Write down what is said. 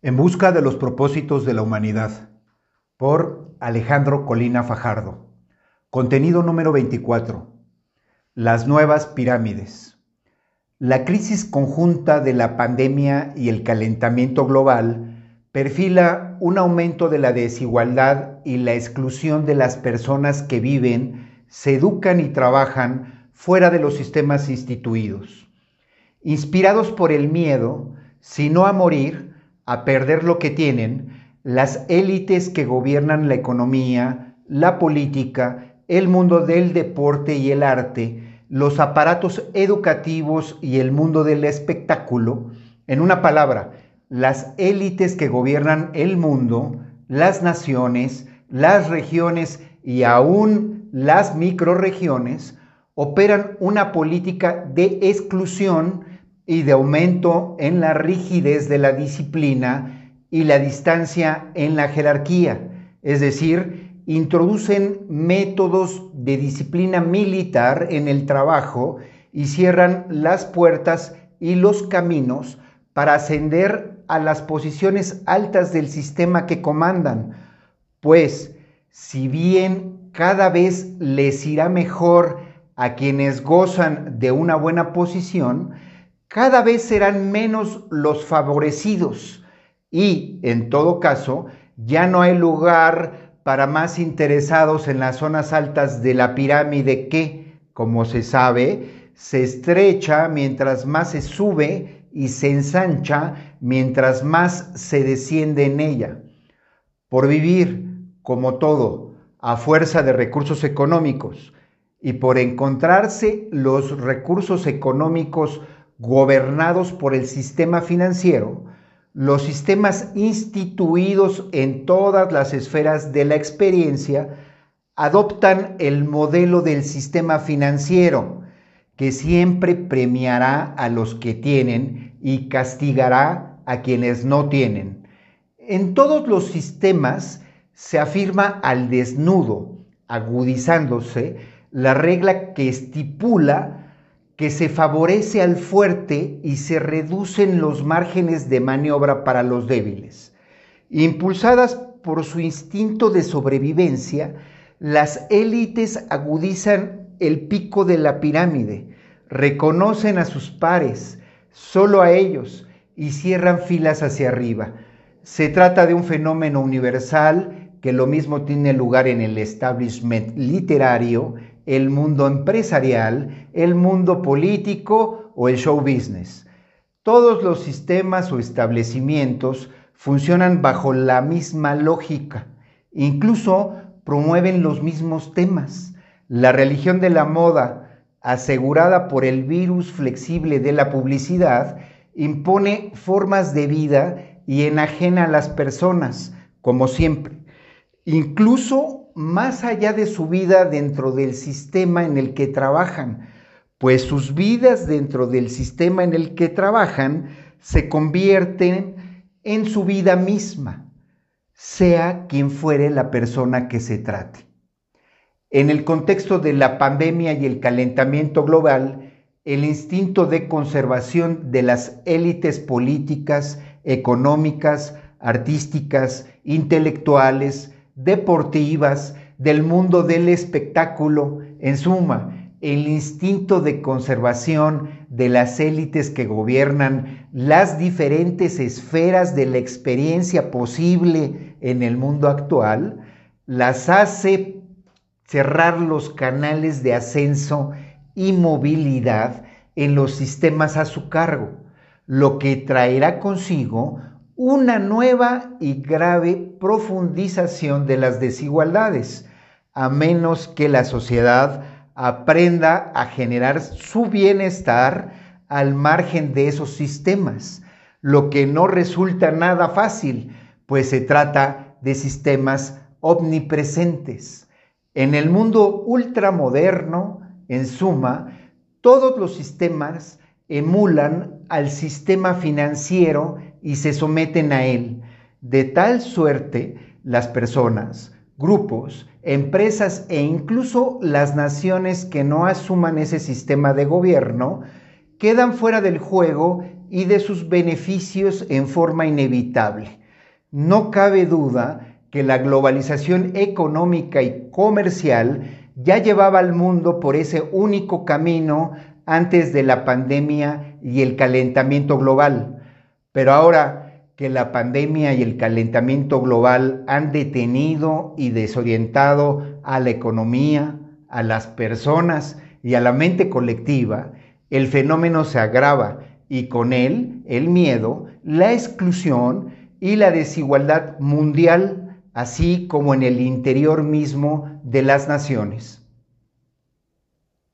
En busca de los propósitos de la humanidad, por Alejandro Colina Fajardo. Contenido número 24. Las nuevas pirámides. La crisis conjunta de la pandemia y el calentamiento global perfila un aumento de la desigualdad y la exclusión de las personas que viven, se educan y trabajan fuera de los sistemas instituidos. Inspirados por el miedo, si no a morir, a perder lo que tienen las élites que gobiernan la economía, la política, el mundo del deporte y el arte, los aparatos educativos y el mundo del espectáculo. En una palabra, las élites que gobiernan el mundo, las naciones, las regiones y aún las microregiones, operan una política de exclusión y de aumento en la rigidez de la disciplina y la distancia en la jerarquía, es decir, introducen métodos de disciplina militar en el trabajo y cierran las puertas y los caminos para ascender a las posiciones altas del sistema que comandan, pues si bien cada vez les irá mejor a quienes gozan de una buena posición, cada vez serán menos los favorecidos y, en todo caso, ya no hay lugar para más interesados en las zonas altas de la pirámide que, como se sabe, se estrecha mientras más se sube y se ensancha mientras más se desciende en ella. Por vivir, como todo, a fuerza de recursos económicos y por encontrarse los recursos económicos gobernados por el sistema financiero, los sistemas instituidos en todas las esferas de la experiencia adoptan el modelo del sistema financiero, que siempre premiará a los que tienen y castigará a quienes no tienen. En todos los sistemas se afirma al desnudo, agudizándose la regla que estipula que se favorece al fuerte y se reducen los márgenes de maniobra para los débiles. Impulsadas por su instinto de sobrevivencia, las élites agudizan el pico de la pirámide, reconocen a sus pares, solo a ellos, y cierran filas hacia arriba. Se trata de un fenómeno universal que lo mismo tiene lugar en el establishment literario, el mundo empresarial, el mundo político o el show business. Todos los sistemas o establecimientos funcionan bajo la misma lógica, incluso promueven los mismos temas. La religión de la moda, asegurada por el virus flexible de la publicidad, impone formas de vida y enajena a las personas, como siempre. Incluso más allá de su vida dentro del sistema en el que trabajan, pues sus vidas dentro del sistema en el que trabajan se convierten en su vida misma, sea quien fuere la persona que se trate. En el contexto de la pandemia y el calentamiento global, el instinto de conservación de las élites políticas, económicas, artísticas, intelectuales, deportivas, del mundo del espectáculo, en suma, el instinto de conservación de las élites que gobiernan las diferentes esferas de la experiencia posible en el mundo actual, las hace cerrar los canales de ascenso y movilidad en los sistemas a su cargo, lo que traerá consigo una nueva y grave profundización de las desigualdades, a menos que la sociedad aprenda a generar su bienestar al margen de esos sistemas, lo que no resulta nada fácil, pues se trata de sistemas omnipresentes. En el mundo ultramoderno, en suma, todos los sistemas emulan al sistema financiero y se someten a él. De tal suerte las personas, grupos, empresas e incluso las naciones que no asuman ese sistema de gobierno quedan fuera del juego y de sus beneficios en forma inevitable. No cabe duda que la globalización económica y comercial ya llevaba al mundo por ese único camino antes de la pandemia y el calentamiento global. Pero ahora que la pandemia y el calentamiento global han detenido y desorientado a la economía, a las personas y a la mente colectiva, el fenómeno se agrava y con él el miedo, la exclusión y la desigualdad mundial, así como en el interior mismo de las naciones.